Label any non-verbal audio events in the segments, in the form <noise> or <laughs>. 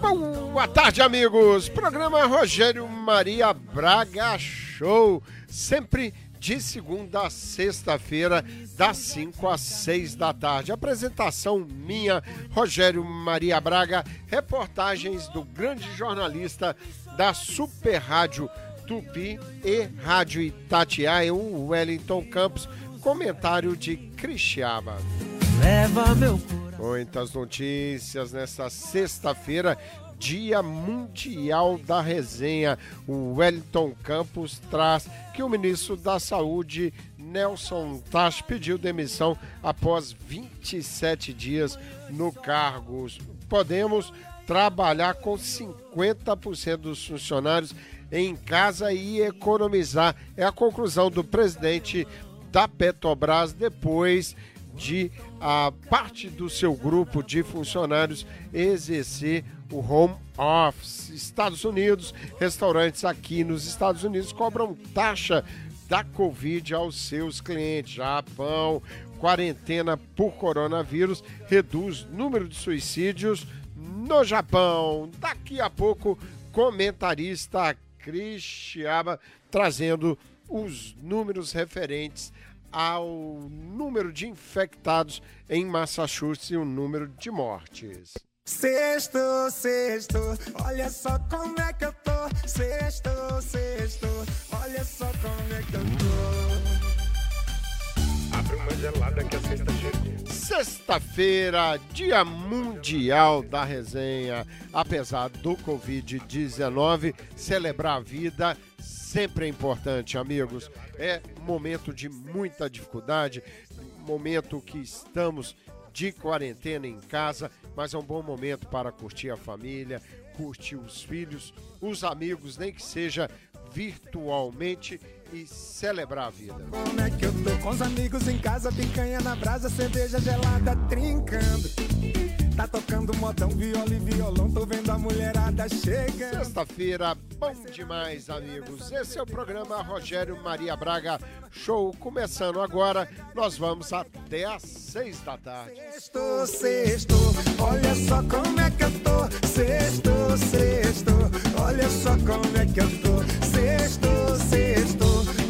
Boa tarde, amigos. Programa Rogério Maria Braga Show. Sempre de segunda a sexta-feira, das 5 às 6 da tarde. Apresentação minha, Rogério Maria Braga. Reportagens do grande jornalista da Super Rádio Tupi e Rádio Itatiaia, o Wellington Campos. Comentário de Cristiaba. Leva meu Muitas notícias nesta sexta-feira, Dia Mundial da Resenha. O Wellington Campos traz que o ministro da Saúde, Nelson Tash, pediu demissão após 27 dias no cargo. Podemos trabalhar com 50% dos funcionários em casa e economizar. É a conclusão do presidente da Petrobras depois de a parte do seu grupo de funcionários exercer o home office. Estados Unidos, restaurantes aqui nos Estados Unidos cobram taxa da Covid aos seus clientes. Japão, quarentena por coronavírus reduz número de suicídios no Japão. Daqui a pouco, comentarista Cristiaba trazendo os números referentes ao número de infectados em Massachusetts e o número de mortes. Sexto, sexto, olha só como é que eu tô. Sexto, sexto, olha só como é que eu tô. Abre uma gelada que a sexta chegou. Sexta-feira, Dia Mundial da Resenha. Apesar do Covid-19, celebrar a vida sempre é importante, amigos. É um momento de muita dificuldade, momento que estamos de quarentena em casa, mas é um bom momento para curtir a família, curtir os filhos, os amigos, nem que seja virtualmente e celebrar a vida. Como é que eu tô com os amigos em casa, picanha na brasa, cerveja gelada trincando. Tá tocando modão, viola e violão, tô vendo a mulherada chegando. Sexta-feira, bom demais, amigos. Esse é o programa Rogério Maria Braga Show. Começando agora, nós vamos até às seis da tarde. Sexto, sexto, olha só como é que eu tô. Sexto, sexto, olha só como é que eu tô. Sexto, sexto,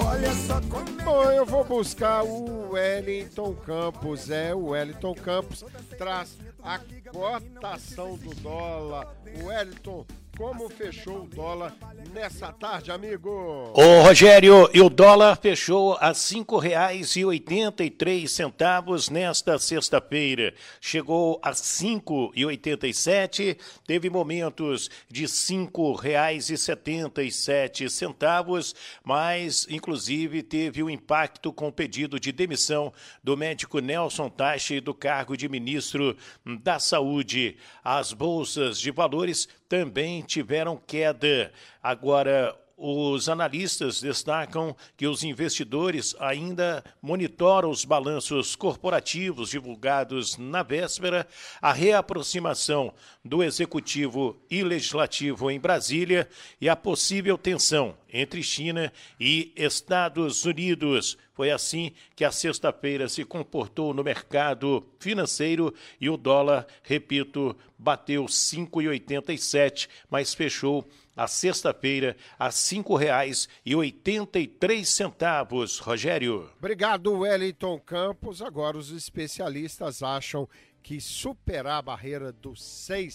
olha só como é Bom, eu vou buscar o Wellington Campos. É, o Wellington Campos traz a cotação do dólar. O Wellington, como fechou o dólar nessa tarde, amigo? Ô Rogério, e o dólar fechou a cinco reais e oitenta e três centavos nesta sexta-feira. Chegou a cinco e oitenta e sete, teve momentos de cinco reais e setenta e sete centavos, mas inclusive teve o um impacto com o pedido de demissão do médico Nelson Tache do cargo de ministro da Saúde. As bolsas de valores também tiveram queda. Agora, os analistas destacam que os investidores ainda monitoram os balanços corporativos divulgados na véspera, a reaproximação do executivo e legislativo em Brasília e a possível tensão entre China e Estados Unidos. Foi assim que a sexta-feira se comportou no mercado financeiro e o dólar, repito, bateu 5,87, mas fechou a sexta-feira a R$ 5,83. Rogério. Obrigado, Wellington Campos. Agora os especialistas acham que superar a barreira dos eh,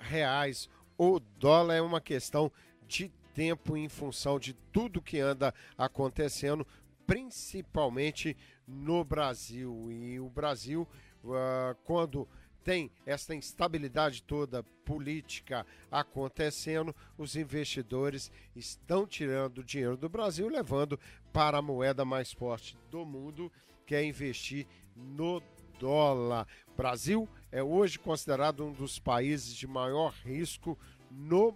reais o dólar é uma questão de tempo em função de tudo que anda acontecendo, principalmente no Brasil. E o Brasil, uh, quando tem essa instabilidade toda política acontecendo, os investidores estão tirando dinheiro do Brasil, levando para a moeda mais forte do mundo, que é investir no dólar. Brasil é hoje considerado um dos países de maior risco no.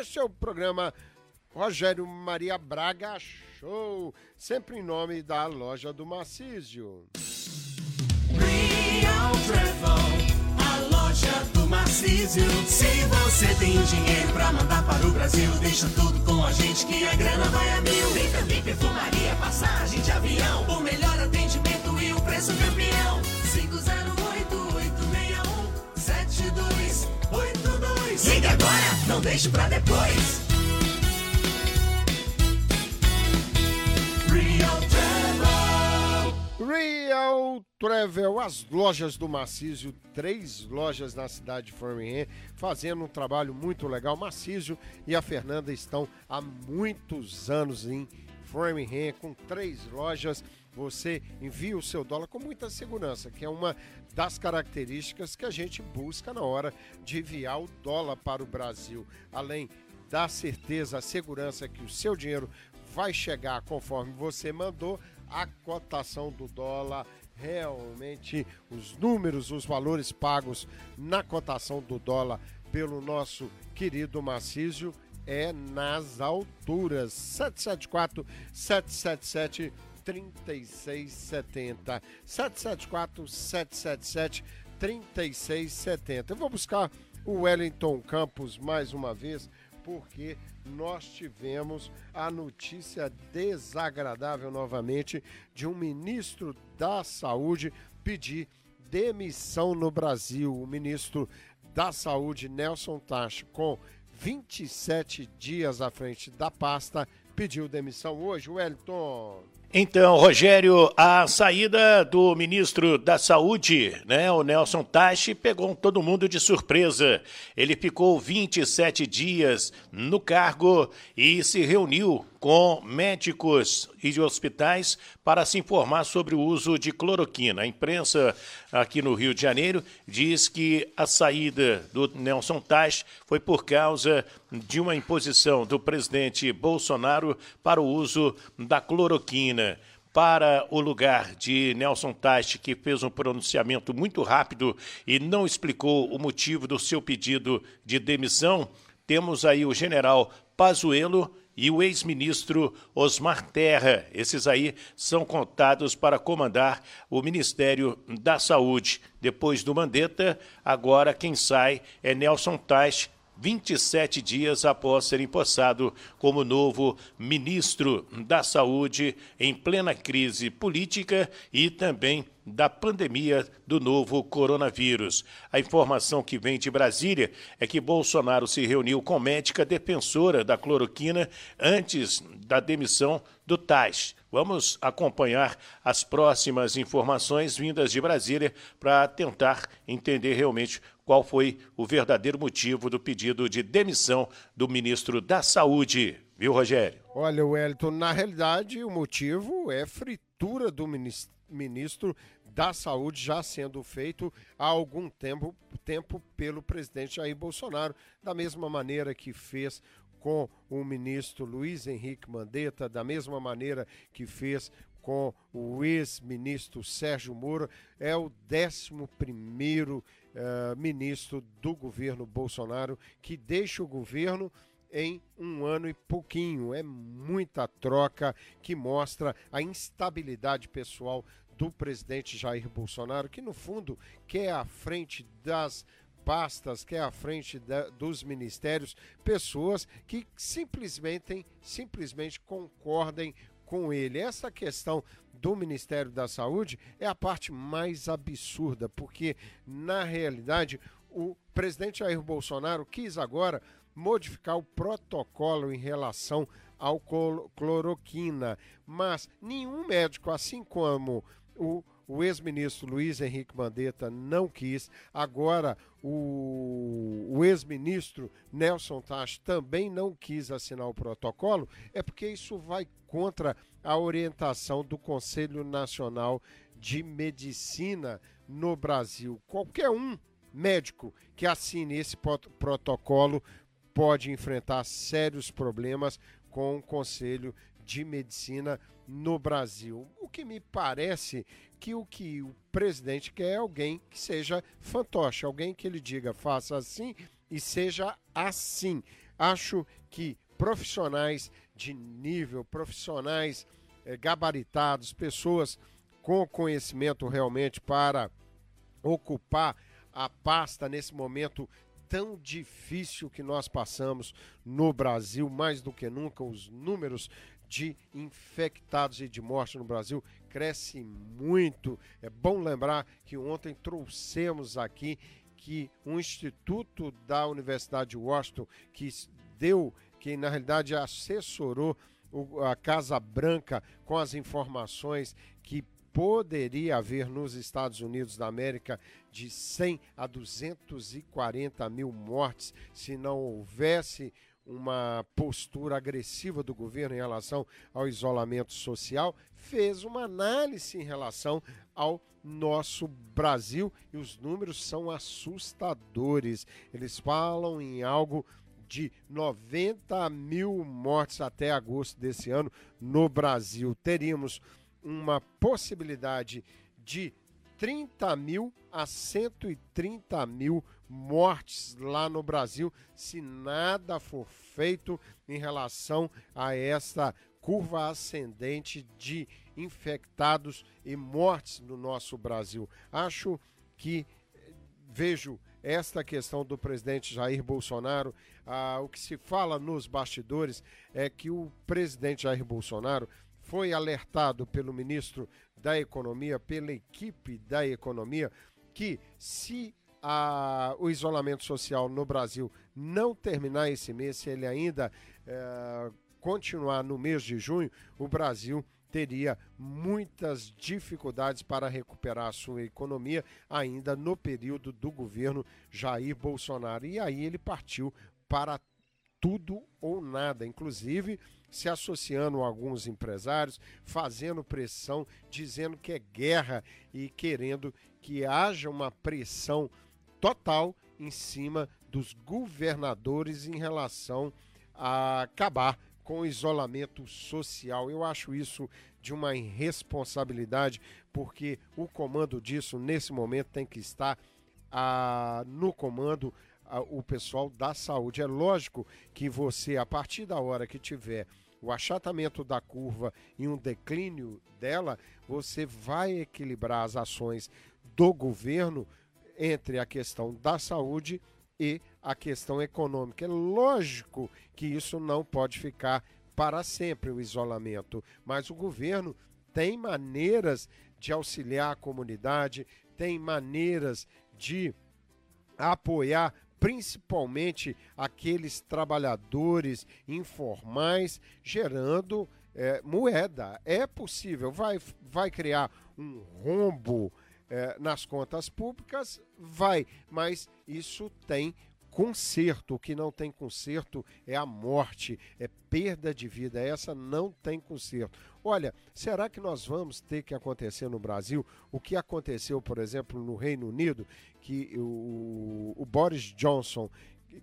Este é o programa Rogério Maria Braga Show, sempre em nome da loja do Macísio. Real Travel, a loja do Marcísio. Se você tem dinheiro pra mandar para o Brasil, deixa tudo com a gente que a grana vai a mil. Tem também perfumaria, passagem de avião, o melhor atendimento e o preço campeão. Não deixe pra depois. Real Travel. Real Travel, as lojas do Macísio, três lojas na cidade de Framingham, fazendo um trabalho muito legal. Macísio e a Fernanda estão há muitos anos em Framingham, com três lojas. Você envia o seu dólar com muita segurança, que é uma das características que a gente busca na hora de enviar o dólar para o Brasil. Além da certeza, a segurança que o seu dinheiro vai chegar conforme você mandou, a cotação do dólar realmente os números, os valores pagos na cotação do dólar pelo nosso querido Macísio é nas alturas. 774 777 3670. 774 777 3670. Eu vou buscar o Wellington Campos mais uma vez, porque nós tivemos a notícia desagradável novamente de um ministro da Saúde pedir demissão no Brasil. O ministro da Saúde, Nelson Tacho, com 27 dias à frente da pasta, pediu demissão hoje. Wellington. Então, Rogério, a saída do ministro da Saúde, né, o Nelson Tachi, pegou todo mundo de surpresa. Ele ficou 27 dias no cargo e se reuniu com médicos e de hospitais para se informar sobre o uso de cloroquina. A imprensa aqui no Rio de Janeiro diz que a saída do Nelson Taix foi por causa de uma imposição do presidente Bolsonaro para o uso da cloroquina para o lugar de Nelson Teich, que fez um pronunciamento muito rápido e não explicou o motivo do seu pedido de demissão, temos aí o general Pazuello e o ex-ministro Osmar Terra. Esses aí são contados para comandar o Ministério da Saúde. Depois do Mandetta, agora quem sai é Nelson Tais, 27 dias após ser empossado como novo ministro da Saúde em plena crise política e também da pandemia do novo coronavírus. A informação que vem de Brasília é que Bolsonaro se reuniu com médica defensora da cloroquina antes da demissão do Tais. Vamos acompanhar as próximas informações vindas de Brasília para tentar entender realmente qual foi o verdadeiro motivo do pedido de demissão do ministro da Saúde. Viu, Rogério? Olha, Wellington, na realidade o motivo é fritura do ministro da Saúde já sendo feito há algum tempo, tempo pelo presidente Jair Bolsonaro, da mesma maneira que fez com o ministro Luiz Henrique Mandetta, da mesma maneira que fez com o ex-ministro Sérgio Moro, é o 11 primeiro uh, ministro do governo Bolsonaro que deixa o governo em um ano e pouquinho. É muita troca que mostra a instabilidade pessoal do presidente Jair Bolsonaro, que no fundo quer à frente das pastas, quer à frente da, dos ministérios, pessoas que simplesmente, simplesmente concordem com ele. Essa questão do Ministério da Saúde é a parte mais absurda, porque na realidade o presidente Jair Bolsonaro quis agora modificar o protocolo em relação ao cloroquina, mas nenhum médico, assim como o, o ex-ministro Luiz Henrique Mandetta não quis. Agora, o, o ex-ministro Nelson Tacho também não quis assinar o protocolo. É porque isso vai contra a orientação do Conselho Nacional de Medicina no Brasil. Qualquer um médico que assine esse protocolo pode enfrentar sérios problemas com o Conselho de Medicina no Brasil. Que me parece que o que o presidente quer é alguém que seja fantoche, alguém que ele diga faça assim e seja assim. Acho que profissionais de nível, profissionais eh, gabaritados, pessoas com conhecimento realmente para ocupar a pasta nesse momento tão difícil que nós passamos no Brasil, mais do que nunca, os números de infectados e de morte no Brasil cresce muito. É bom lembrar que ontem trouxemos aqui que um instituto da Universidade de Washington, que deu, que na realidade assessorou a Casa Branca com as informações que poderia haver nos Estados Unidos da América de 100 a 240 mil mortes se não houvesse uma postura agressiva do governo em relação ao isolamento social, fez uma análise em relação ao nosso Brasil e os números são assustadores. Eles falam em algo de 90 mil mortes até agosto desse ano no Brasil. Teríamos uma possibilidade de 30 mil a 130 mil mortes lá no Brasil se nada for feito em relação a essa curva ascendente de infectados e mortes no nosso Brasil. Acho que vejo esta questão do presidente Jair Bolsonaro, ah, o que se fala nos bastidores é que o presidente Jair Bolsonaro foi alertado pelo ministro da Economia, pela equipe da Economia, que se a- o isolamento social no Brasil não terminar esse mês, se ele ainda eh, continuar no mês de junho, o Brasil teria muitas dificuldades para recuperar a sua economia ainda no período do governo Jair Bolsonaro. E aí ele partiu para tudo ou nada, inclusive se associando a alguns empresários, fazendo pressão, dizendo que é guerra e querendo que haja uma pressão total em cima dos governadores em relação a acabar com o isolamento social. Eu acho isso de uma irresponsabilidade, porque o comando disso nesse momento tem que estar ah, no comando ah, o pessoal da saúde. É lógico que você, a partir da hora que tiver o achatamento da curva e um declínio dela, você vai equilibrar as ações do governo entre a questão da saúde e a questão econômica. É lógico que isso não pode ficar para sempre o isolamento, mas o governo tem maneiras de auxiliar a comunidade, tem maneiras de apoiar principalmente aqueles trabalhadores informais, gerando eh, moeda. É possível, vai, vai criar um rombo eh, nas contas públicas? Vai, mas isso tem conserto. O que não tem conserto é a morte, é perda de vida. Essa não tem conserto. Olha, será que nós vamos ter que acontecer no Brasil o que aconteceu, por exemplo, no Reino Unido, que o, o Boris Johnson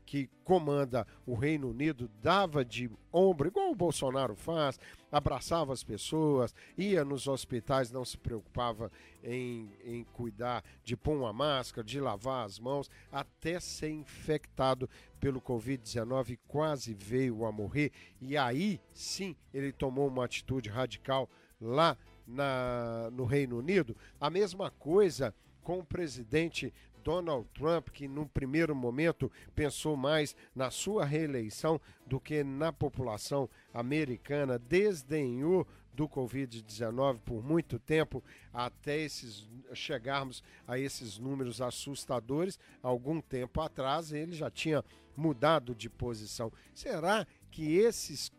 que comanda o Reino Unido dava de ombro, igual o Bolsonaro faz, abraçava as pessoas, ia nos hospitais, não se preocupava em, em cuidar de pôr uma máscara, de lavar as mãos, até ser infectado pelo Covid-19 e quase veio a morrer. E aí sim ele tomou uma atitude radical lá na, no Reino Unido. A mesma coisa com o presidente Donald Trump, que num primeiro momento pensou mais na sua reeleição do que na população americana, desdenhou do Covid-19 por muito tempo, até esses, chegarmos a esses números assustadores. Algum tempo atrás ele já tinha mudado de posição. Será que esses,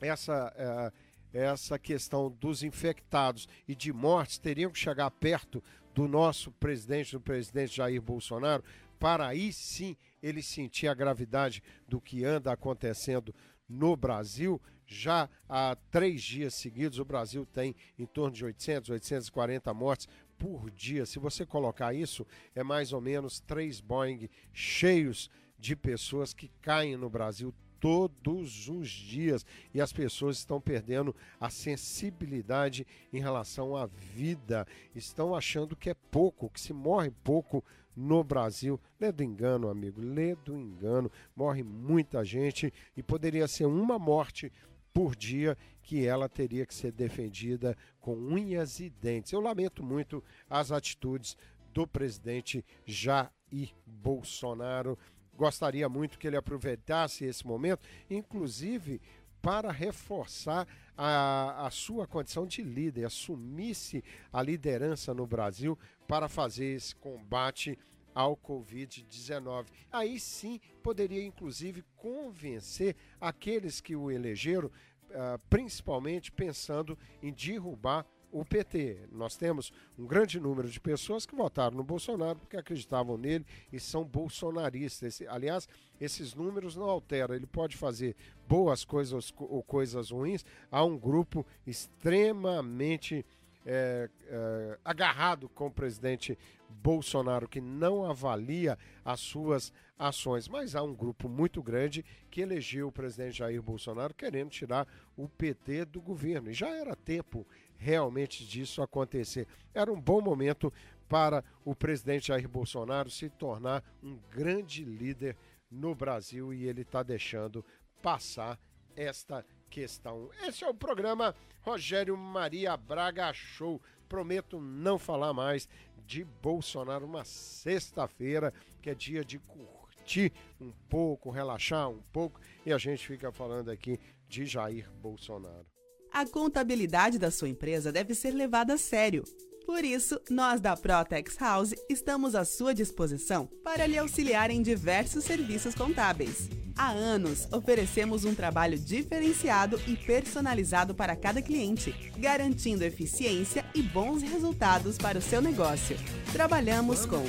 essa, eh, essa questão dos infectados e de mortes teriam que chegar perto do nosso presidente, do presidente Jair Bolsonaro, para aí sim ele sentir a gravidade do que anda acontecendo no Brasil. Já há três dias seguidos, o Brasil tem em torno de 800, 840 mortes por dia. Se você colocar isso, é mais ou menos três Boeing cheios de pessoas que caem no Brasil todos os dias e as pessoas estão perdendo a sensibilidade em relação à vida, estão achando que é pouco, que se morre pouco no Brasil. Lê do engano, amigo, lê do engano. Morre muita gente e poderia ser uma morte por dia que ela teria que ser defendida com unhas e dentes. Eu lamento muito as atitudes do presidente Jair Bolsonaro gostaria muito que ele aproveitasse esse momento, inclusive para reforçar a, a sua condição de líder, assumisse a liderança no Brasil para fazer esse combate ao Covid-19. Aí sim poderia, inclusive, convencer aqueles que o elegeram, uh, principalmente pensando em derrubar o PT. Nós temos um grande número de pessoas que votaram no Bolsonaro porque acreditavam nele e são bolsonaristas. Esse, aliás, esses números não alteram. Ele pode fazer boas coisas ou coisas ruins. Há um grupo extremamente é, é, agarrado com o presidente Bolsonaro, que não avalia as suas ações. Mas há um grupo muito grande que elegeu o presidente Jair Bolsonaro querendo tirar o PT do governo. E já era tempo realmente disso acontecer. Era um bom momento para o presidente Jair Bolsonaro se tornar um grande líder no Brasil e ele está deixando passar esta questão. Esse é o programa Rogério Maria Braga Show. Prometo não falar mais de Bolsonaro uma sexta-feira, que é dia de curtir um pouco, relaxar um pouco, e a gente fica falando aqui de Jair Bolsonaro. A contabilidade da sua empresa deve ser levada a sério. Por isso, nós da Protex House estamos à sua disposição para lhe auxiliar em diversos serviços contábeis. Há anos, oferecemos um trabalho diferenciado e personalizado para cada cliente, garantindo eficiência e bons resultados para o seu negócio. Trabalhamos com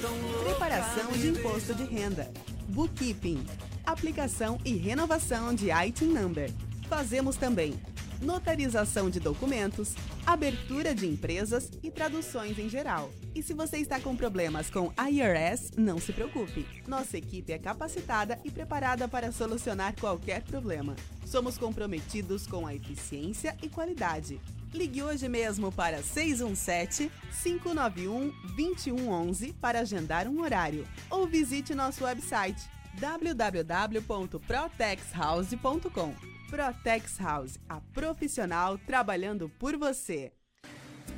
preparação de imposto de renda, bookkeeping, aplicação e renovação de IT number. Fazemos também notarização de documentos, abertura de empresas e traduções em geral. E se você está com problemas com IRS, não se preocupe. Nossa equipe é capacitada e preparada para solucionar qualquer problema. Somos comprometidos com a eficiência e qualidade. Ligue hoje mesmo para 617-591-2111 para agendar um horário ou visite nosso website www.protexhouse.com. Protex House, a profissional trabalhando por você.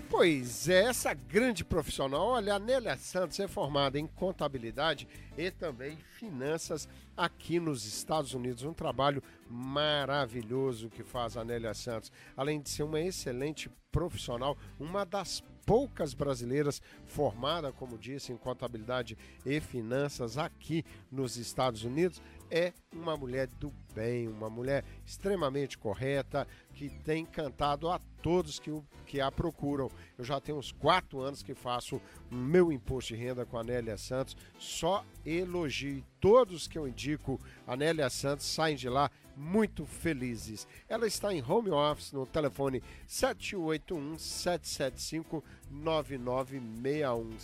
Pois é, essa grande profissional, olha, a Nélia Santos é formada em contabilidade e também finanças aqui nos Estados Unidos. Um trabalho maravilhoso que faz a Nélia Santos. Além de ser uma excelente profissional, uma das poucas brasileiras formada, como disse, em contabilidade e finanças aqui nos Estados Unidos, é uma mulher do bem, uma mulher extremamente correta, que tem encantado a todos que, o, que a procuram. Eu já tenho uns quatro anos que faço meu imposto de renda com a Nélia Santos, só elogio. Todos que eu indico a Nélia Santos saem de lá muito felizes. Ela está em home office no telefone 781 775 9961.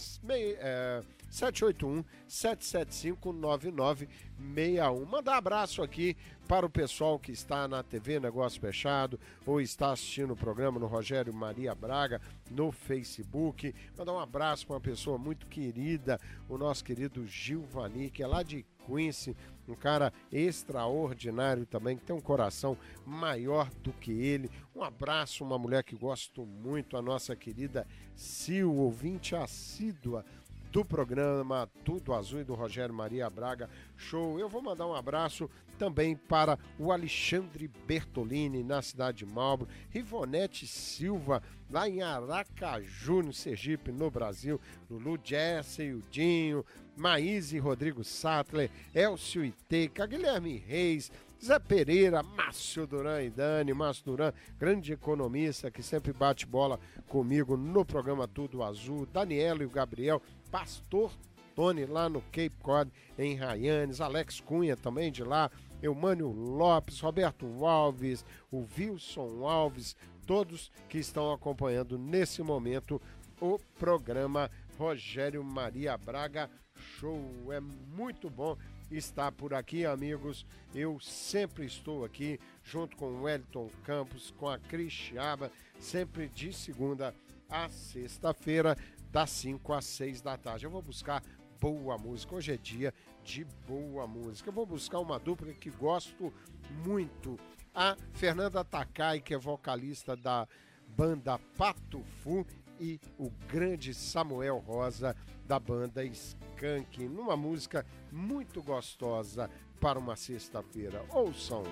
É, 781 775 9961. Mandar abraço aqui para o pessoal que está na TV Negócio Fechado ou está assistindo o programa no Rogério Maria Braga no Facebook. Mandar um abraço para uma pessoa muito querida, o nosso querido Gil Vani, que é lá de Quincy, um cara extraordinário também, que tem um coração maior do que ele. Um abraço, uma mulher que gosto muito, a nossa querida Sil, ouvinte assídua do programa Tudo Azul e do Rogério Maria Braga Show. Eu vou mandar um abraço também para o Alexandre Bertolini, na cidade de Malbro, Rivonete Silva, lá em Aracaju, no Sergipe, no Brasil, Lulu Jesse, o Dinho, Maíse Rodrigo Sattler, Elcio Iteca, Guilherme Reis, Zé Pereira, Márcio Duran e Dani, Márcio Duran, grande economista que sempre bate bola comigo no programa Tudo Azul, Daniela e o Gabriel, Pastor Tony lá no Cape Cod, em Ryanes, Alex Cunha também de lá, Eumânio Lopes, Roberto Alves, o Wilson Alves, todos que estão acompanhando nesse momento o programa Rogério Maria Braga Show. É muito bom estar por aqui, amigos. Eu sempre estou aqui junto com o Wellington Campos, com a Cris Chiaba, sempre de segunda a sexta-feira, das 5 às 6 da tarde. Eu vou buscar boa música. Hoje é dia de boa música. Eu vou buscar uma dupla que gosto muito. A Fernanda Takai, que é vocalista da banda Patufu, e o grande Samuel Rosa, da banda Skank, numa música muito gostosa para uma sexta-feira. Ouçam!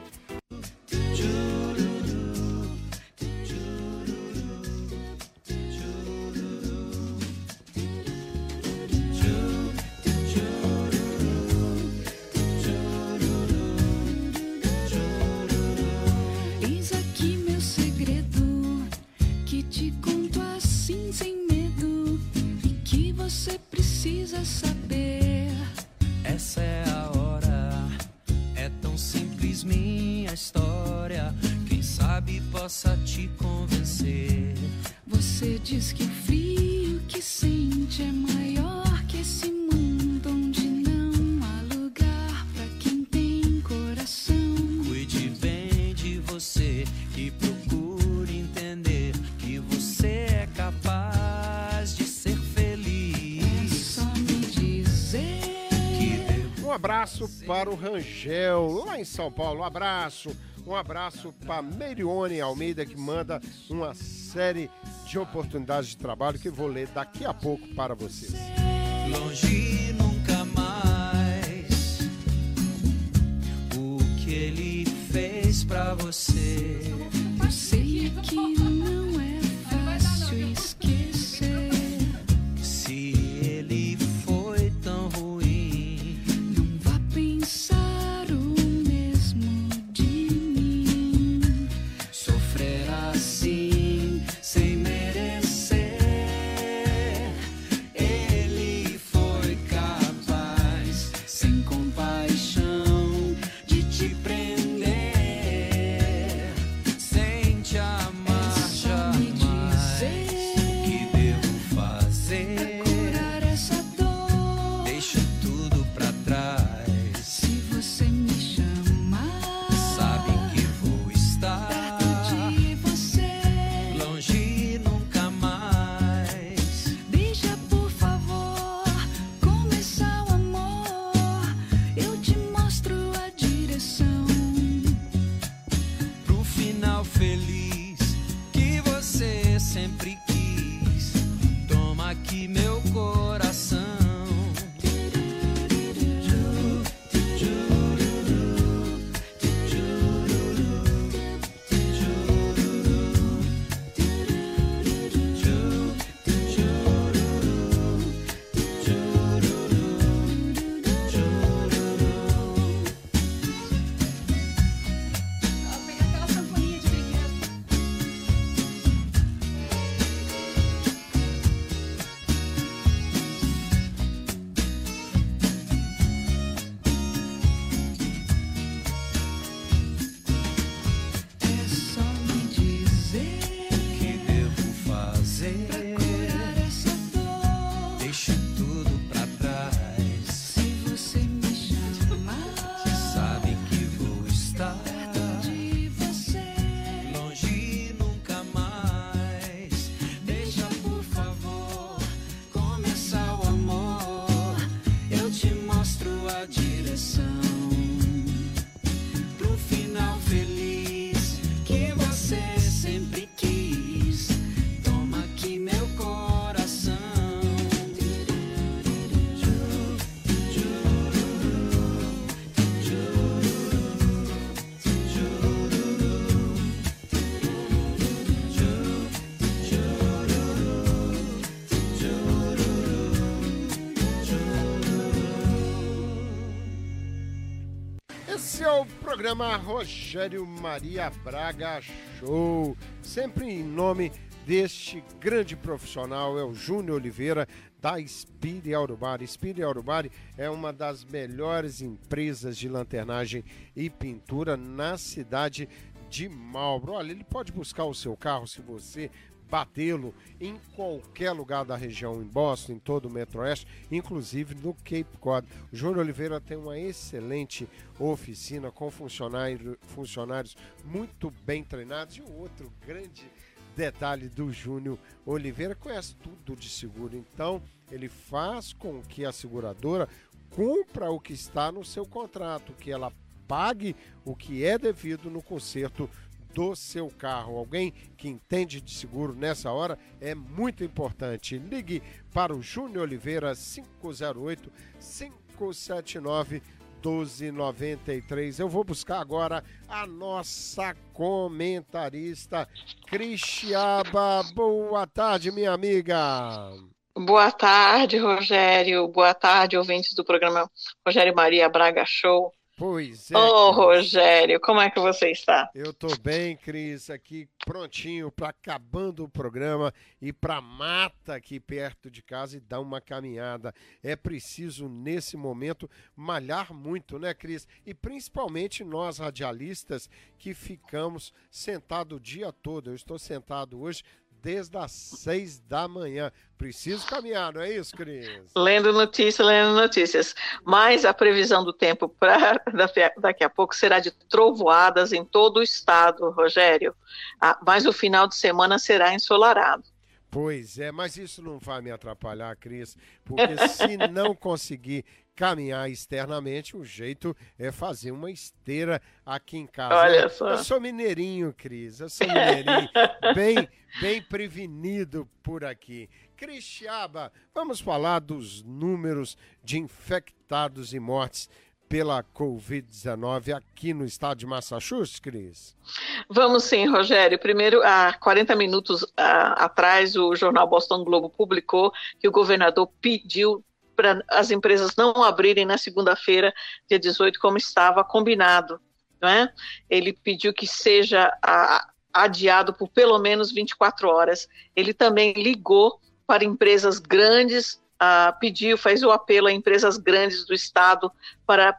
Para o Rangel, lá em São Paulo. Um abraço. Um abraço para Merione Almeida, que manda uma série de oportunidades de trabalho que vou ler daqui a pouco para vocês. Longe nunca mais. O que ele fez pra você. Eu sei que não programa Rogério Maria Braga Show. Sempre em nome deste grande profissional, é o Júnior Oliveira, da Spire Aurubari. Spire Aurubari é uma das melhores empresas de lanternagem e pintura na cidade de Marlboro. Olha, ele pode buscar o seu carro se você batê-lo em qualquer lugar da região, em Boston, em todo o Metro-Oeste, inclusive no Cape Cod. O Júnior Oliveira tem uma excelente oficina com funcionário, funcionários muito bem treinados. E o outro grande detalhe do Júnior Oliveira conhece tudo de seguro, então ele faz com que a seguradora cumpra o que está no seu contrato, que ela pague o que é devido no conserto do seu carro. Alguém que entende de seguro nessa hora é muito importante. Ligue para o Júnior Oliveira 508 579 1293. Eu vou buscar agora a nossa comentarista Cristiaba. Boa tarde, minha amiga. Boa tarde, Rogério. Boa tarde, ouvintes do programa Rogério Maria Braga Show. Pois é. Ô. Rogério, como é que você está? Eu tô bem, Cris, aqui prontinho para acabando o programa e para mata aqui perto de casa e dar uma caminhada. É preciso nesse momento malhar muito, né, Cris? E principalmente nós radialistas que ficamos sentado o dia todo. Eu estou sentado hoje desde as seis da manhã. Preciso caminhar, não é isso, Cris? Lendo notícias, lendo notícias. Mas a previsão do tempo para <laughs> daqui a pouco será de trovoadas em todo o estado, Rogério. Ah, mas o final de semana será ensolarado. Pois é, mas isso não vai me atrapalhar, Cris, porque se <laughs> não conseguir caminhar externamente, o jeito é fazer uma esteira aqui em casa. Olha só. Eu sou mineirinho, Cris, eu sou <laughs> mineirinho, bem, bem prevenido por aqui. Cristiaba, vamos falar dos números de infectados e mortes pela Covid-19 aqui no estado de Massachusetts, Cris? Vamos sim, Rogério. Primeiro, há 40 minutos ah, atrás, o jornal Boston Globo publicou que o governador pediu para as empresas não abrirem na segunda-feira, dia 18, como estava combinado. Não é? Ele pediu que seja ah, adiado por pelo menos 24 horas. Ele também ligou para empresas grandes, ah, pediu, fez o apelo a empresas grandes do estado para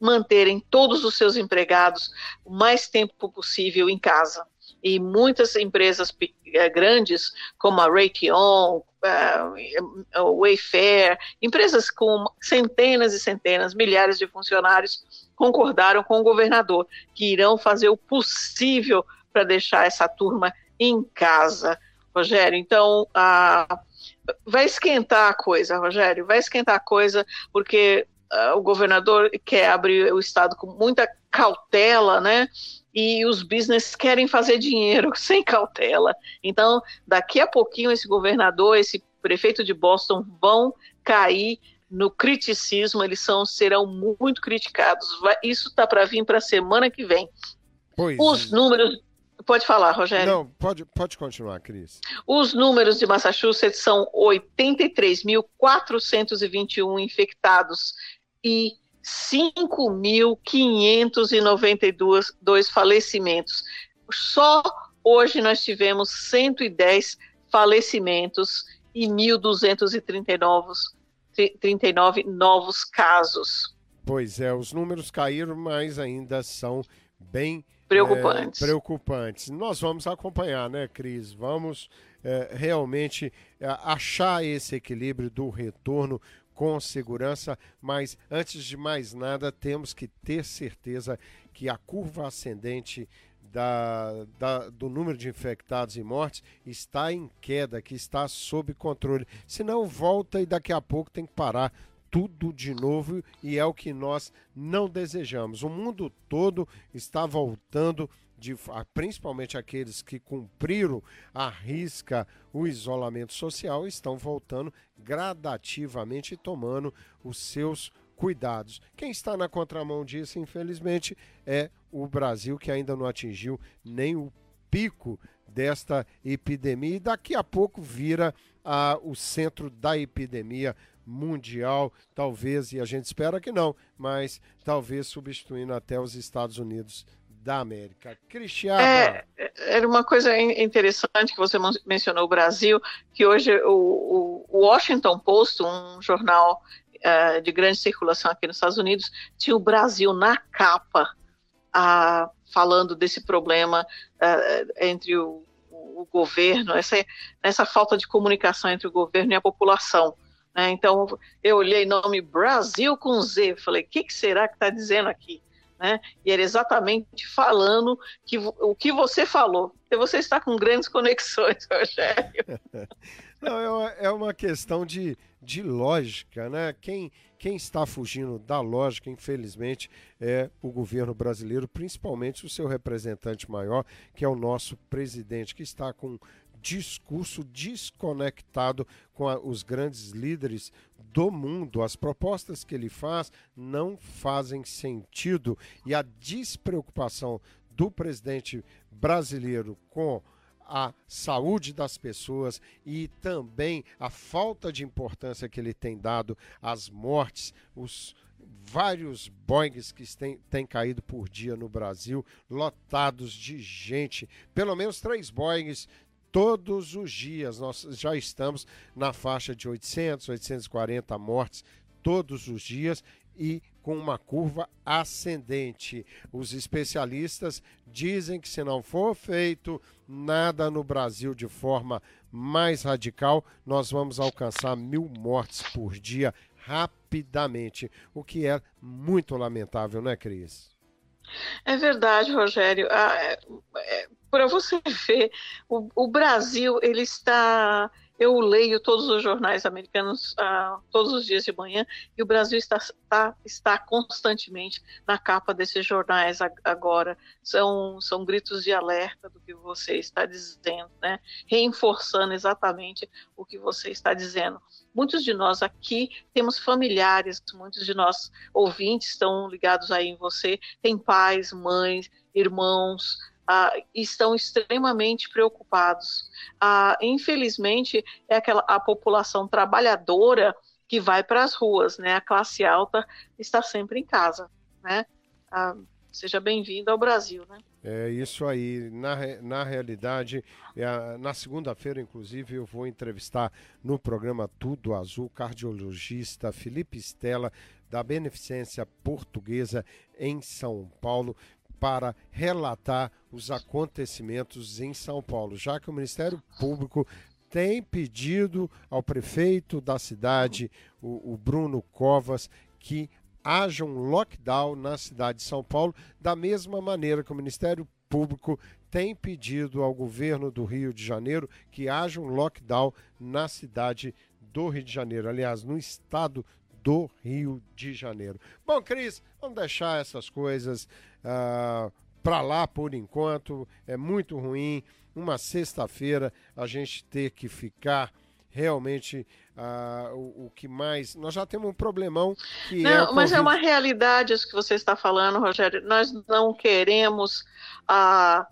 manterem todos os seus empregados o mais tempo possível em casa. E muitas empresas eh, grandes, como a Raytheon, eh, o Wayfair, empresas com centenas e centenas, milhares de funcionários, concordaram com o governador que irão fazer o possível para deixar essa turma em casa, Rogério. Então, ah, vai esquentar a coisa, Rogério, vai esquentar a coisa, porque ah, o governador quer abrir o estado com muita cautela, né? E os business querem fazer dinheiro <laughs> sem cautela. Então, daqui a pouquinho, esse governador, esse prefeito de Boston vão cair no criticismo, eles são, serão muito criticados. Vai- isso está para vir para a semana que vem. Pois Os números. Pode falar, Rogério. Não, pode, pode continuar, Cris. Os números de Massachusetts são 83.421 infectados e 5.592 falecimentos. Só hoje nós tivemos 110 falecimentos e 1.239 39 novos casos. Pois é, os números caíram, mas ainda são bem Preocupantes. é, preocupantes. Nós vamos acompanhar, né, Cris? Vamos é, realmente é, achar esse equilíbrio do retorno com segurança, mas antes de mais nada, temos que ter certeza que a curva ascendente da, da- do número de infectados e mortes está em queda, que está sob controle. Senão volta e daqui a pouco tem que parar tudo de novo e é o que nós não desejamos. O mundo todo está voltando, de, principalmente aqueles que cumpriram a risca o isolamento social, estão voltando gradativamente tomando os seus cuidados. Quem está na contramão disso, infelizmente, é o Brasil, que ainda não atingiu nem o pico desta epidemia e daqui a pouco vira ah, o centro da epidemia mundial, talvez, e a gente espera que não, mas talvez substituindo até os Estados Unidos da América. Cristiano, É, era uma coisa in- interessante que você mencionou o Brasil, que hoje o, o Washington Post, um jornal eh, de grande circulação aqui nos Estados Unidos, tinha o Brasil na capa, ah, falando desse problema ah, entre o, o governo, essa, essa falta de comunicação entre o governo e a população. né? Então, eu olhei nome Brasil com Z, falei, o que, que será que está dizendo aqui? Né? E era exatamente falando que o que você falou. Você está com grandes <laughs> conexões, Rogério. <laughs> Não, é uma, é uma questão de, de lógica, né? Quem, quem está fugindo da lógica, infelizmente, é o governo brasileiro, principalmente o seu representante maior, que é o nosso presidente, que está com discurso desconectado com a- os grandes líderes do mundo. As propostas que ele faz não fazem sentido e a despreocupação do presidente brasileiro com a saúde das pessoas e também a falta de importância que ele tem dado às mortes, os vários Boeings que têm, têm caído por dia no Brasil, lotados de gente. Pelo menos três Boeings todos os dias. Nós já estamos na faixa de 800, 840 mortes todos os dias e com uma curva ascendente. Os especialistas dizem que se não for feito nada no Brasil de forma mais radical, nós vamos alcançar mil mortes por dia rapidamente, o que é muito lamentável, né, Cris? É verdade, Rogério. Ah, é, é, Para você <laughs> ver, o, o Brasil ele está eu leio todos os jornais americanos uh, todos os dias de manhã e o Brasil está, está, está constantemente na capa desses jornais agora. São, são gritos de alerta do que você está dizendo, né? reforçando exatamente o que você está dizendo. Muitos de nós aqui temos familiares, muitos de nós ouvintes estão ligados aí em você, tem pais, mães, irmãos, ah, estão extremamente preocupados. Ah, infelizmente, é aquela a população trabalhadora que vai para as ruas, né? A classe alta está sempre em casa, né? Ah, seja bem-vindo ao Brasil, né? É isso aí. Na, na realidade, é, na segunda-feira, inclusive, eu vou entrevistar no programa Tudo Azul cardiologista Felipe Stella, da Beneficência Portuguesa em São Paulo para relatar os acontecimentos em São Paulo, já que o Ministério Público tem pedido ao prefeito da cidade, o, o Bruno Covas, que haja um lockdown na cidade de São Paulo, da mesma maneira que o Ministério Público tem pedido ao governo do Rio de Janeiro que haja um lockdown na cidade do Rio de Janeiro, aliás, no estado do Rio de Janeiro. Bom, Cris, vamos deixar essas coisas ah, para lá por enquanto. É muito ruim. Uma sexta-feira a gente ter que ficar realmente uh, o, o, que mais. Nós já temos um problemão que é não, é. Mas é uma realidade isso que você está falando, Rogério. Nós não queremos. Uh,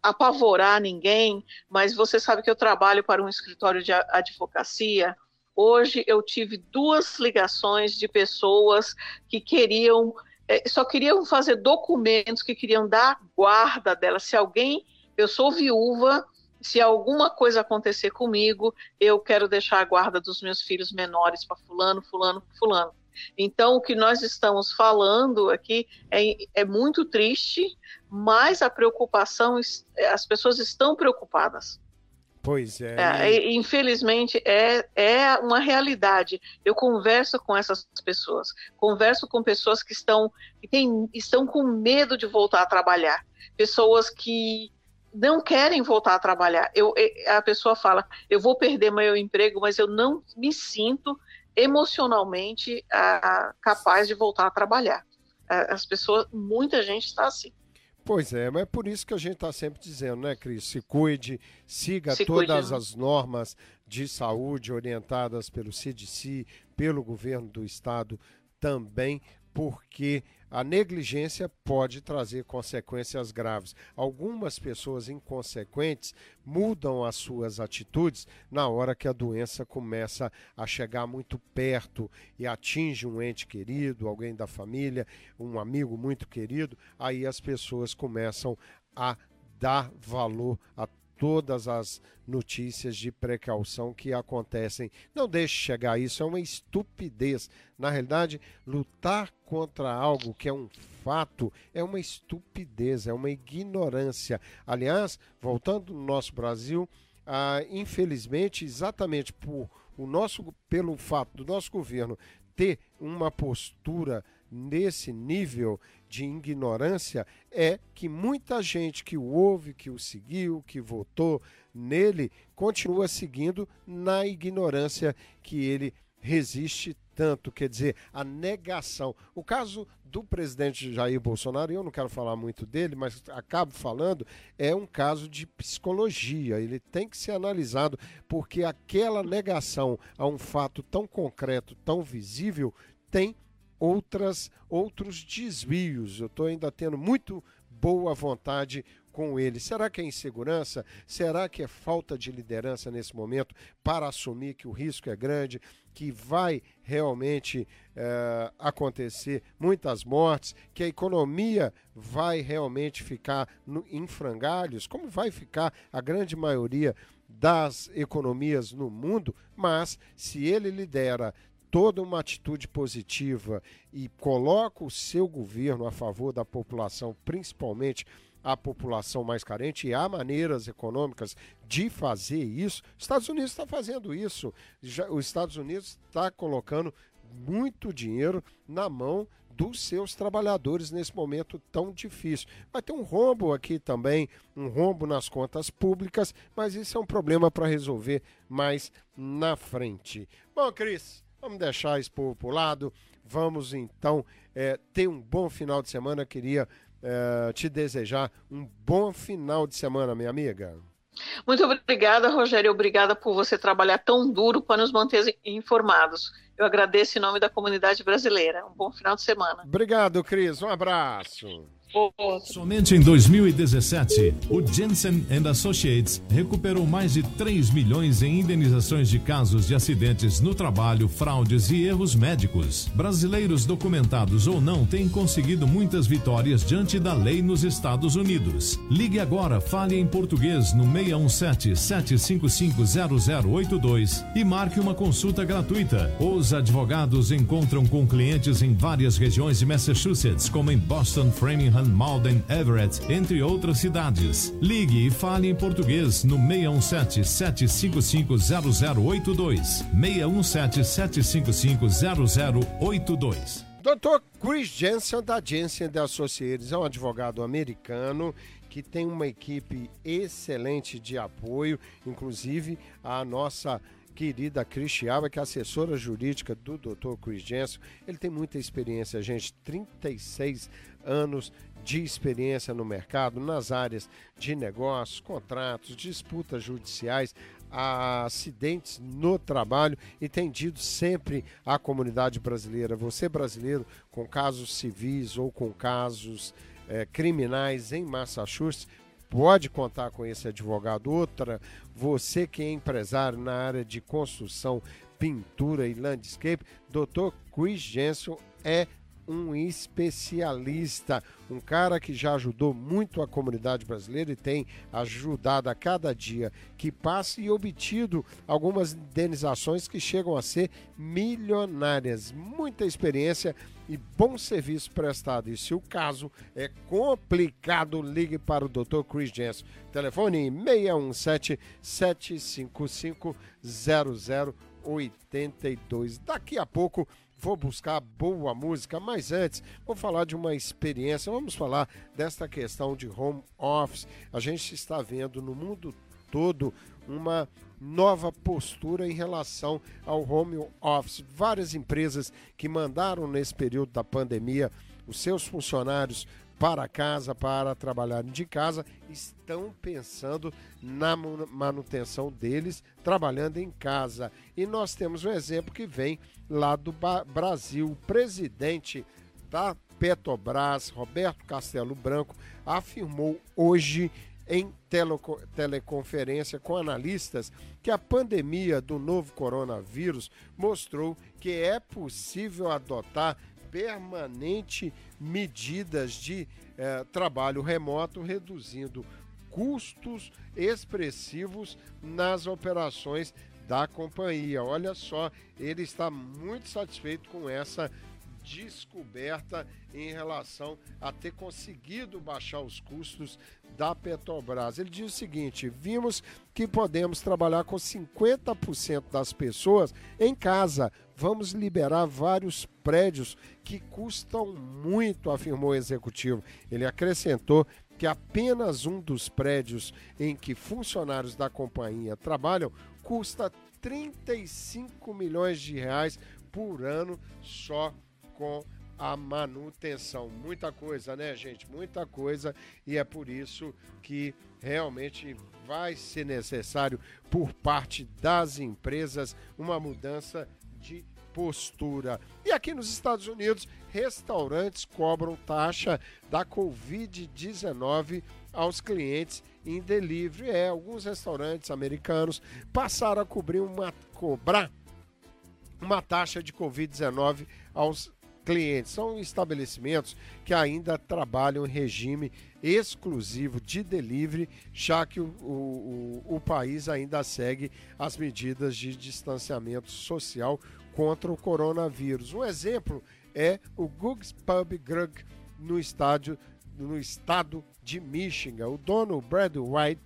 apavorar ninguém, mas você sabe que eu trabalho para um escritório de advocacia. Hoje eu tive duas ligações de pessoas que queriam só queriam fazer documentos que queriam dar guarda dela. Se alguém, eu sou viúva, se alguma coisa acontecer comigo, eu quero deixar a guarda dos meus filhos menores para fulano, fulano, fulano. Então, o que nós estamos falando aqui é, é muito triste, mas a preocupação, as pessoas estão preocupadas. Pois é. é infelizmente, é, é uma realidade. Eu converso com essas pessoas, converso com pessoas que estão, que tem, estão com medo de voltar a trabalhar, pessoas que não querem voltar a trabalhar. Eu, a pessoa fala: eu vou perder meu emprego, mas eu não me sinto emocionalmente ah, capaz de voltar a trabalhar. As pessoas, muita gente está assim. Pois é, mas é por isso que a gente está sempre dizendo, né, Cris? Se cuide, siga Se todas cuide, né? as normas de saúde orientadas pelo CDC, pelo governo do estado também, porque a negligência pode trazer consequências graves. Algumas pessoas inconsequentes mudam as suas atitudes na hora que a doença começa a chegar muito perto e atinge um ente querido, alguém da família, um amigo muito querido, aí as pessoas começam a dar valor a todas as notícias de precaução que acontecem. Não deixe chegar isso, é uma estupidez. Na realidade, lutar contra algo que é um fato é uma estupidez, é uma ignorância. Aliás, voltando no nosso Brasil, ah, infelizmente, exatamente por o nosso, pelo fato do nosso governo ter uma postura nesse nível, de ignorância é que muita gente que o ouve, que o seguiu, que votou nele, continua seguindo na ignorância que ele resiste tanto, quer dizer, a negação. O caso do presidente Jair Bolsonaro, eu não quero falar muito dele, mas acabo falando, é um caso de psicologia. Ele tem que ser analisado, porque aquela negação a um fato tão concreto, tão visível, tem outras outros desvios. Eu estou ainda tendo muito boa vontade com ele. Será que é insegurança? Será que é falta de liderança nesse momento para assumir que o risco é grande, que vai realmente eh, acontecer muitas mortes, que a economia vai realmente ficar no, em frangalhos, como vai ficar a grande maioria das economias no mundo, mas se ele lidera toda uma atitude positiva e coloca o seu governo a favor da população, principalmente a população mais carente, e há maneiras econômicas de fazer isso. Os Estados Unidos está fazendo isso. Já, os Estados Unidos está colocando muito dinheiro na mão dos seus trabalhadores nesse momento tão difícil. Vai ter um rombo aqui também, um rombo nas contas públicas, mas isso é um problema para resolver mais na frente. Bom, Cris, vamos deixar isso por, por lado. Vamos então é, ter um bom final de semana. Queria é, te desejar um bom final de semana, minha amiga. Muito obrigada, Rogério. Obrigada por você trabalhar tão duro para nos manter informados. Eu agradeço em nome da comunidade brasileira. Um bom final de semana. Obrigado, Cris. Um abraço. Somente em 2017, o Jensen Associates recuperou mais de 3 milhões em indenizações de casos de acidentes no trabalho, fraudes e erros médicos. Brasileiros documentados ou não têm conseguido muitas vitórias diante da lei nos Estados Unidos. Ligue agora, fale em português no 617-755-0082 e marque uma consulta gratuita. Os advogados encontram com clientes em várias regiões de Massachusetts, como em Boston, Framingham, Malden, Everett, entre outras cidades. Ligue e fale em português no 617-755-0082. 617-755-0082. Dr. Chris Jensen, da Jensen Associates, é um advogado americano que tem uma equipe excelente de apoio, inclusive a nossa querida Cristiava, que é assessora jurídica do Dr. Chris Jensen. Ele tem muita experiência, gente, 36 anos de experiência no mercado, nas áreas de negócios, contratos, disputas judiciais, acidentes no trabalho e tem dito sempre à comunidade brasileira. Você brasileiro com casos civis ou com casos eh, criminais em Massachusetts, pode contar com esse advogado. Outra, você que é empresário na área de construção, pintura e landscape, Dr. Chris Jensen é um especialista, um cara que já ajudou muito a comunidade brasileira e tem ajudado a cada dia que passa e obtido algumas indenizações que chegam a ser milionárias. Muita experiência e bom serviço prestado. E se o caso é complicado, ligue para o Dr. Chris Jensen. Telefone 617 755 0082. Daqui a pouco vou buscar boa música, mas antes vou falar de uma experiência. Vamos falar desta questão de home office. A gente está vendo no mundo todo uma nova postura em relação ao home office. Várias empresas que mandaram nesse período da pandemia os seus funcionários para casa, para trabalharem de casa, estão pensando na manutenção deles trabalhando em casa. E nós temos um exemplo que vem lá do Brasil. O presidente da Petrobras, Roberto Castelo Branco, afirmou hoje em teleconferência com analistas que a pandemia do novo coronavírus mostrou que é possível adotar permanente medidas de eh, trabalho remoto, reduzindo custos expressivos nas operações da companhia. Olha só, ele está muito satisfeito com essa descoberta em relação a ter conseguido baixar os custos da Petrobras. Ele diz o seguinte: vimos que podemos trabalhar com 50% das pessoas em casa. Vamos liberar vários prédios que custam muito, afirmou o executivo. Ele acrescentou que apenas um dos prédios em que funcionários da companhia trabalham custa 35 milhões de reais por ano só com a manutenção. Muita coisa, né, gente? Muita coisa. E é por isso que realmente vai ser necessário, por parte das empresas, uma mudança de postura. E aqui nos Estados Unidos, restaurantes cobram taxa da Covid-19 aos clientes em delivery. É, alguns restaurantes americanos passaram a cobrir uma, cobrar uma taxa de Covid-19 aos clientes. São estabelecimentos que ainda trabalham em regime exclusivo de delivery, já que o, o, o país ainda segue as medidas de distanciamento social contra o coronavírus. Um exemplo é o Googs Pub Grug no estádio no estado de Michigan. O dono Brad White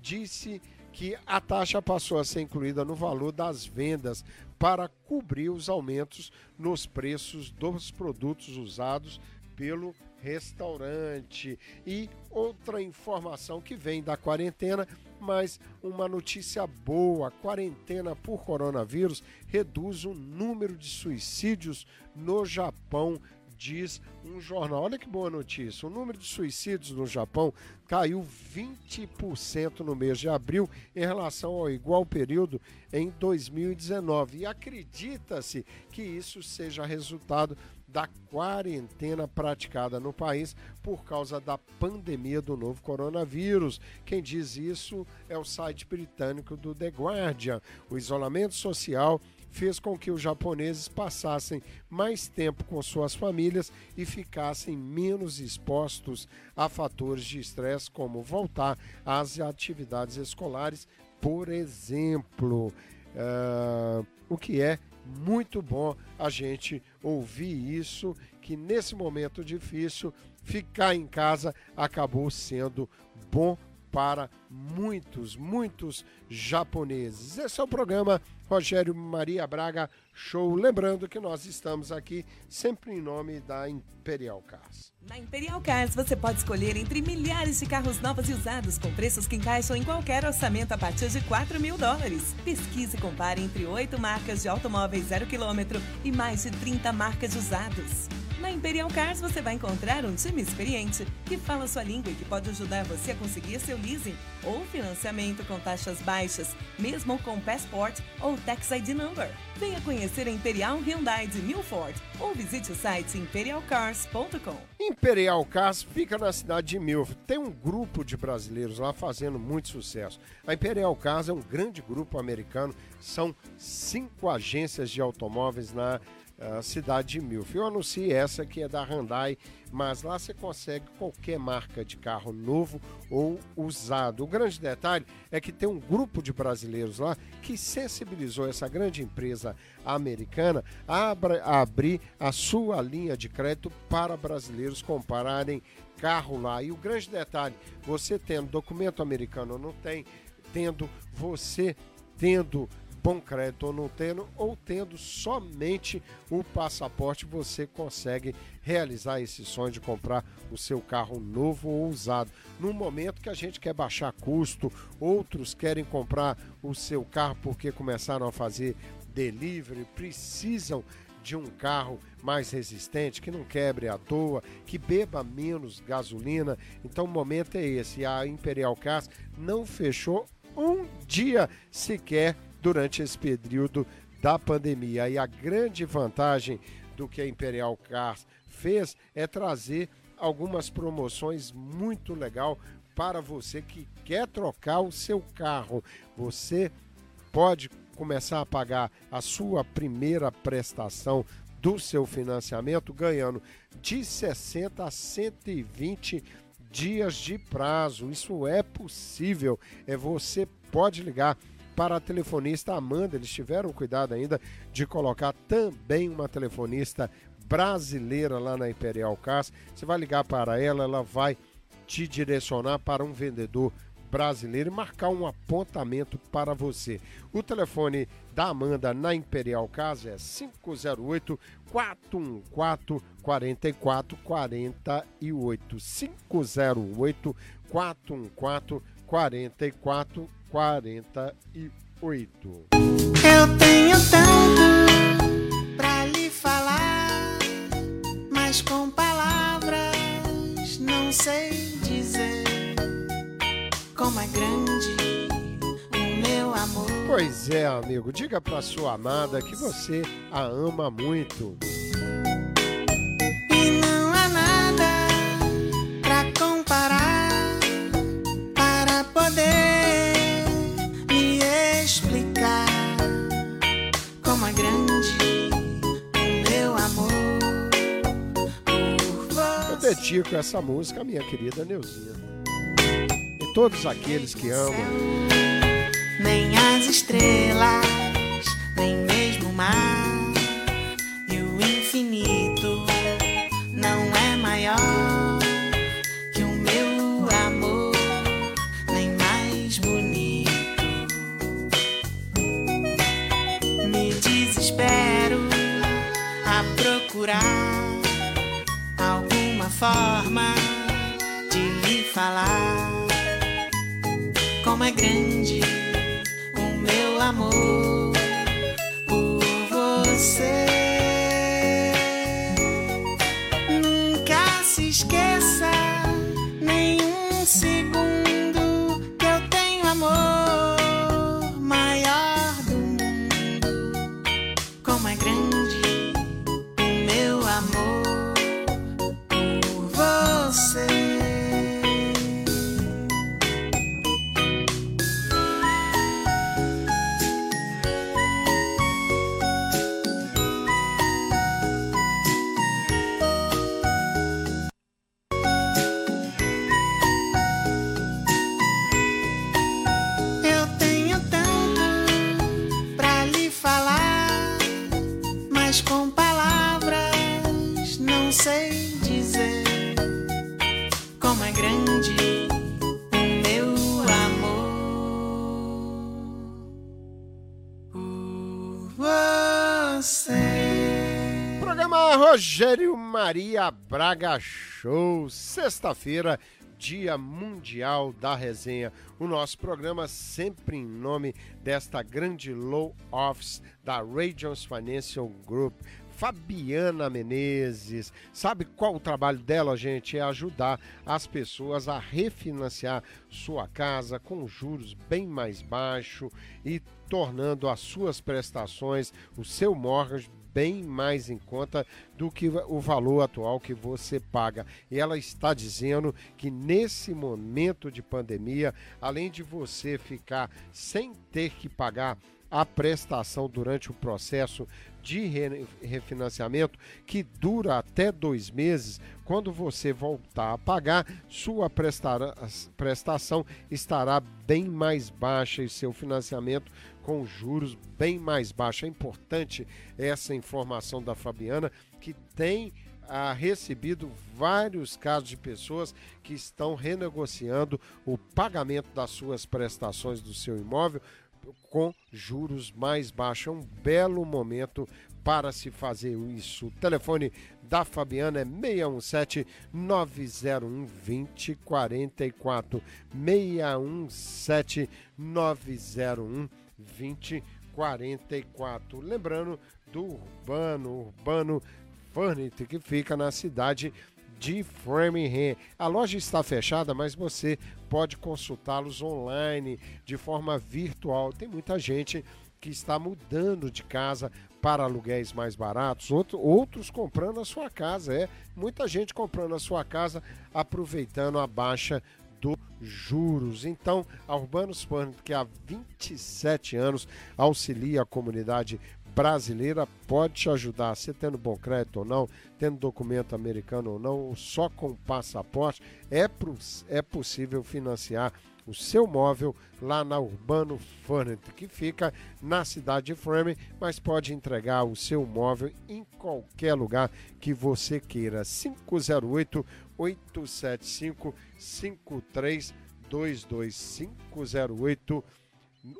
disse que a taxa passou a ser incluída no valor das vendas para cobrir os aumentos nos preços dos produtos usados pelo restaurante. E outra informação que vem da quarentena, mas uma notícia boa: a quarentena por coronavírus reduz o número de suicídios no Japão diz um jornal. Olha que boa notícia: o número de suicídios no Japão caiu 20% no mês de abril em relação ao igual período em 2019. E acredita-se que isso seja resultado da quarentena praticada no país por causa da pandemia do novo coronavírus. Quem diz isso é o site britânico do The Guardian. O isolamento social fez com que os japoneses passassem mais tempo com suas famílias e ficassem menos expostos a fatores de estresse, como voltar às atividades escolares, por exemplo. Uh, o que é muito bom a gente ouvir isso, que nesse momento difícil, ficar em casa acabou sendo bom para muitos, muitos japoneses. Esse é o programa Rogério Maria Braga Show. Lembrando que nós estamos aqui sempre em nome da Imperial Cars. Na Imperial Cars você pode escolher entre milhares de carros novos e usados com preços que encaixam em qualquer orçamento a partir de 4 mil dólares. Pesquise e compare entre oito marcas de automóveis zero quilômetro e mais de 30 marcas de usados. Na Imperial Cars você vai encontrar um time experiente que fala sua língua e que pode ajudar você a conseguir seu leasing ou financiamento com taxas baixas, mesmo com Passport ou Tax ID Number. Venha conhecer a Imperial Hyundai de Milford ou visite o site imperialcars.com. Imperial Cars fica na cidade de Milford. Tem um grupo de brasileiros lá fazendo muito sucesso. A Imperial Cars é um grande grupo americano, são cinco agências de automóveis na a cidade de Milf. Eu anuncio essa que é da Hyundai, mas lá você consegue qualquer marca de carro novo ou usado. O grande detalhe é que tem um grupo de brasileiros lá que sensibilizou essa grande empresa americana a, a abrir a sua linha de crédito para brasileiros comprarem carro lá. E o grande detalhe, você tendo documento americano ou não tem, tendo você tendo bom crédito ou não tendo, ou tendo somente o passaporte, você consegue realizar esse sonho de comprar o seu carro novo ou usado. No momento que a gente quer baixar custo, outros querem comprar o seu carro porque começaram a fazer delivery, precisam de um carro mais resistente, que não quebre à toa, que beba menos gasolina. Então o momento é esse. A Imperial Cars não fechou um dia sequer durante esse período da pandemia. E a grande vantagem do que a Imperial Cars fez é trazer algumas promoções muito legal para você que quer trocar o seu carro. Você pode começar a pagar a sua primeira prestação do seu financiamento ganhando de 60 a 120 dias de prazo. Isso é possível. É você pode ligar para a telefonista Amanda. Eles tiveram cuidado ainda de colocar também uma telefonista brasileira lá na Imperial Cars. Você vai ligar para ela, ela vai te direcionar para um vendedor brasileiro e marcar um apontamento para você. O telefone da Amanda na Imperial Casa é 508 414 4448 508 414 44 48. Eu tenho tanto pra lhe falar, mas com palavras não sei dizer como é grande o meu amor. Pois é, amigo, diga pra sua amada que você a ama muito. E não há nada pra comparar para poder dedico essa música à minha querida Neuzinha. E todos aqueles que amam. nem as estrelas, nem mesmo o mar. E o infinito não é maior que o meu amor, nem mais bonito. Me desespero a procurar forma de lhe falar. Como é grande o meu amor Maria Braga Show, sexta-feira, Dia Mundial da Resenha. O nosso programa sempre em nome desta grande low office da Radiance Financial Group. Fabiana Menezes. Sabe qual o trabalho dela, gente? É ajudar as pessoas a refinanciar sua casa com juros bem mais baixo e tornando as suas prestações, o seu mortgage bem mais em conta do que o valor atual que você paga. E ela está dizendo que nesse momento de pandemia, além de você ficar sem ter que pagar a prestação durante o processo de re- refinanciamento, que dura até dois meses, quando você voltar a pagar, sua prestação estará bem mais baixa e seu financiamento com juros bem mais baixos. É importante essa informação da Fabiana, que tem ah, recebido vários casos de pessoas que estão renegociando o pagamento das suas prestações do seu imóvel com juros mais baixos. É um belo momento para se fazer isso. O telefone da Fabiana é 617 901 2044 617 901 2044. Lembrando do Urbano, Urbano Furniture, que fica na cidade de Framingham. A loja está fechada, mas você pode consultá-los online de forma virtual. Tem muita gente que está mudando de casa para aluguéis mais baratos, outro- outros comprando a sua casa. É muita gente comprando a sua casa, aproveitando a baixa do juros. Então, a Urbanos Furniture, que há 27 anos auxilia a comunidade brasileira, pode te ajudar. Você tendo bom crédito ou não, tendo documento americano ou não, só com passaporte, é, é possível financiar o seu móvel lá na Urbano Furniture, que fica na cidade de Framingham, mas pode entregar o seu móvel em qualquer lugar que você queira. 508 875 5322 508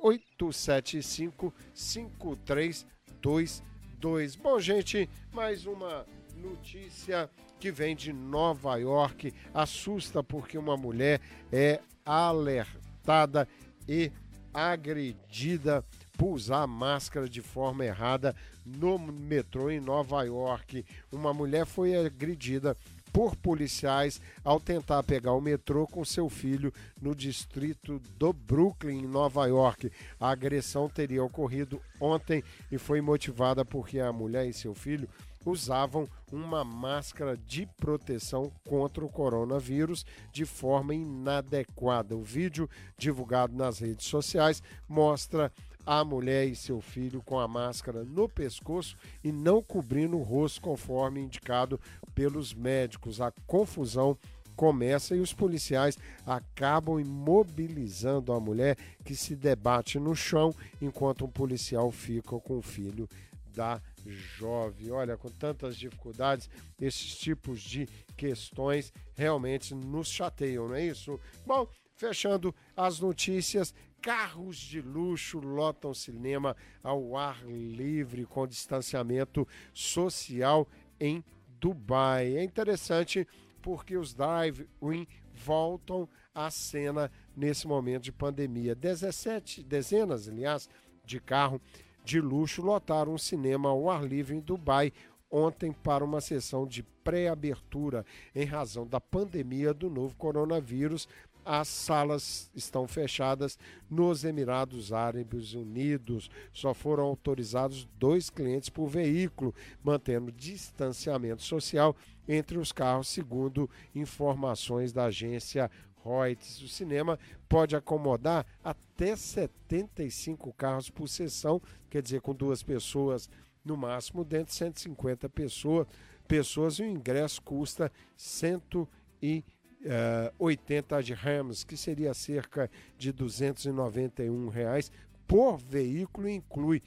875 5322. Bom, gente, mais uma notícia que vem de Nova York. Assusta porque uma mulher é alertada e agredida por usar máscara de forma errada no metrô em Nova York. Uma mulher foi agredida por policiais ao tentar pegar o metrô com seu filho no distrito do Brooklyn, em Nova York. A agressão teria ocorrido ontem e foi motivada porque a mulher e seu filho usavam uma máscara de proteção contra o coronavírus de forma inadequada. O vídeo divulgado nas redes sociais mostra a mulher e seu filho com a máscara no pescoço e não cobrindo o rosto conforme indicado pelos médicos. A confusão começa e os policiais acabam imobilizando a mulher que se debate no chão enquanto um policial fica com o filho da jovem. Olha, com tantas dificuldades, esses tipos de questões realmente nos chateiam, não é isso? Bom, fechando as notícias, carros de luxo lotam cinema ao ar livre com distanciamento social em Dubai. É interessante porque os drive-in voltam à cena nesse momento de pandemia. 17 dezenas, aliás, de carro de luxo lotaram um cinema ao ar livre em Dubai ontem para uma sessão de pré-abertura em razão da pandemia do novo coronavírus. As salas estão fechadas nos Emirados Árabes Unidos. Só foram autorizados dois clientes por veículo, mantendo distanciamento social entre os carros, segundo informações da agência Reuters. O cinema pode acomodar até 75 carros por sessão, quer dizer, com duas pessoas no máximo, dentro de 150 pessoas, pessoas e o ingresso custa 180 dirhams, que seria cerca de 291 reais por veículo, inclui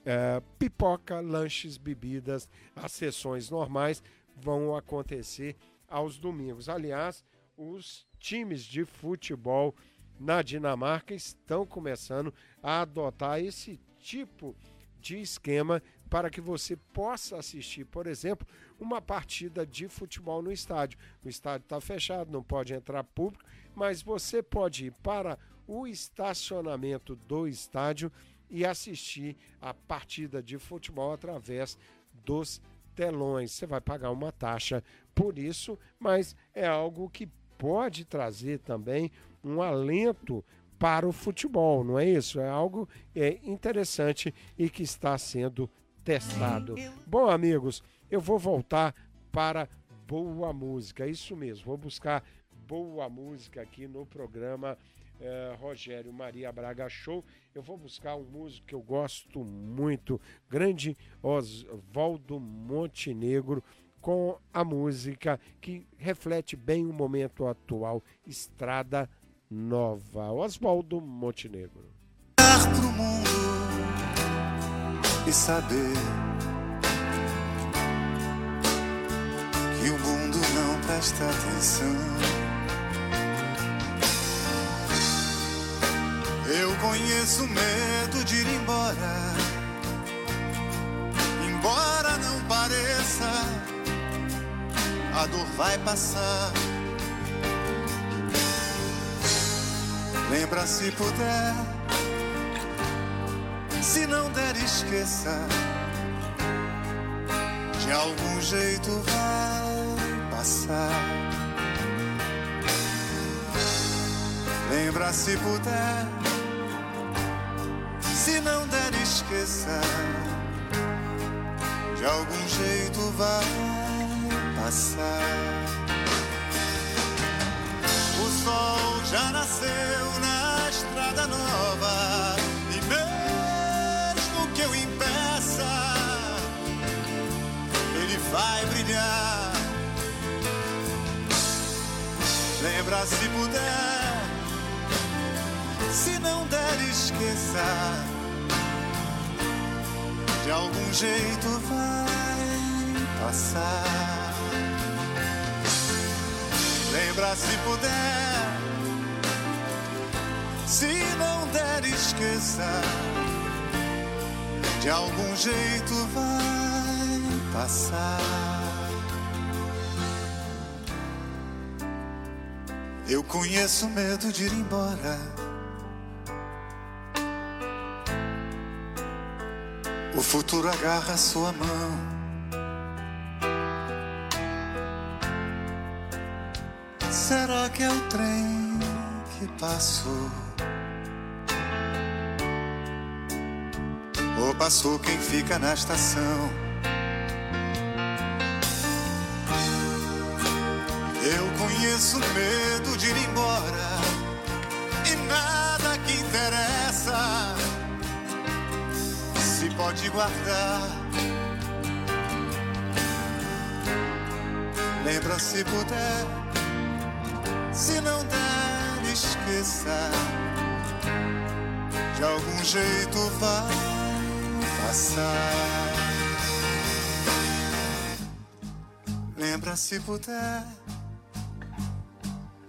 uh, pipoca, lanches, bebidas, as sessões normais vão acontecer aos domingos. Aliás, os times de futebol na Dinamarca estão começando a adotar esse tipo de esquema para que você possa assistir, por exemplo, uma partida de futebol no estádio. O estádio está fechado, não pode entrar público, mas você pode ir para o estacionamento do estádio e assistir a partida de futebol através dos telões. Você vai pagar uma taxa por isso, mas é algo que pode trazer também um alento para o futebol, não é isso? É algo é, interessante e que está sendo testado. Bom, amigos, eu vou voltar para boa música, isso mesmo, vou buscar boa música aqui no programa é, Rogério Maria Braga Show. Eu vou buscar um músico que eu gosto muito, grande Oswaldo Montenegro com a música que reflete bem o momento atual, Estrada Nova. Oswaldo Montenegro. Pro mundo e saber que o mundo não presta atenção. Eu conheço medo de ir embora, embora não pareça a dor vai passar. Lembra se puder, se não der, esqueça. De algum jeito vai passar. Lembra se puder, se não der, esqueça. De algum jeito vai passar. O sol já nasceu na estrada nova e mesmo que eu impeça, ele vai brilhar. Lembra se puder, se não der, esqueça. De algum jeito vai passar. Se puder, se não der, esqueça. De algum jeito vai passar. Eu conheço medo de ir embora. O futuro agarra sua mão. Será que é o trem que passou? Ou passou quem fica na estação? Eu conheço medo de ir embora e nada que interessa se pode guardar. Lembra se puder, se não der, esqueça. De algum jeito vai passar. Lembra se puder.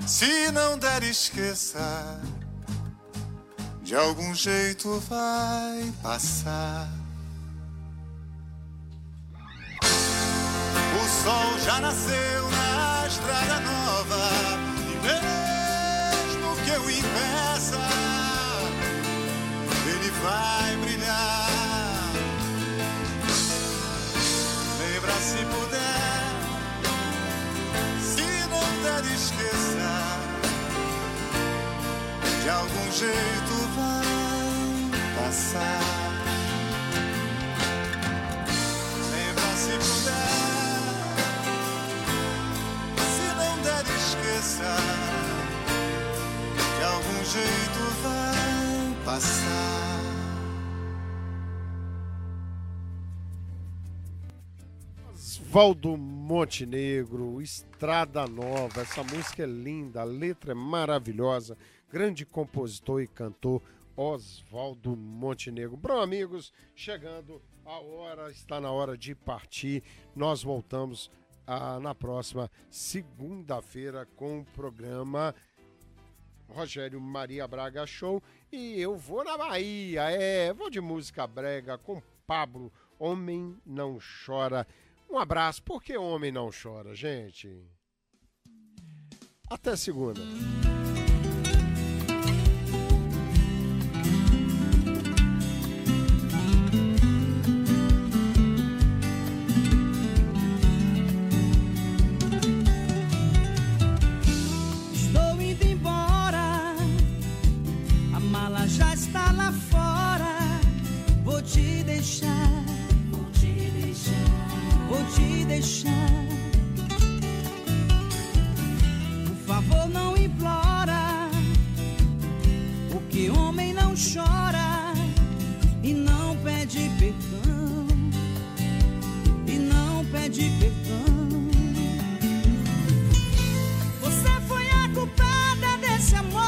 Se não der, esqueça. De algum jeito vai passar. O sol já nasceu na estrada nova. E eu impeça, ele vai brilhar. Lembra se puder. Se não der, esqueça. De algum jeito vai passar. Lembra se puder. Se não der, esqueça. Jeito vai passar. Oswaldo Montenegro, Estrada Nova. Essa música é linda, a letra é maravilhosa. Grande compositor e cantor Oswaldo Montenegro. Bom, amigos, chegando a hora, está na hora de partir. Nós voltamos ah, na próxima segunda-feira com o programa Rogério Maria Braga Show. E eu vou na Bahia, é, vou de música brega com Pablo. Homem não chora. Um abraço, porque homem não chora, gente. Até segunda. deixar. Por favor, não implora. O que homem não chora e não pede perdão. E não pede perdão. Você foi a culpada desse amor.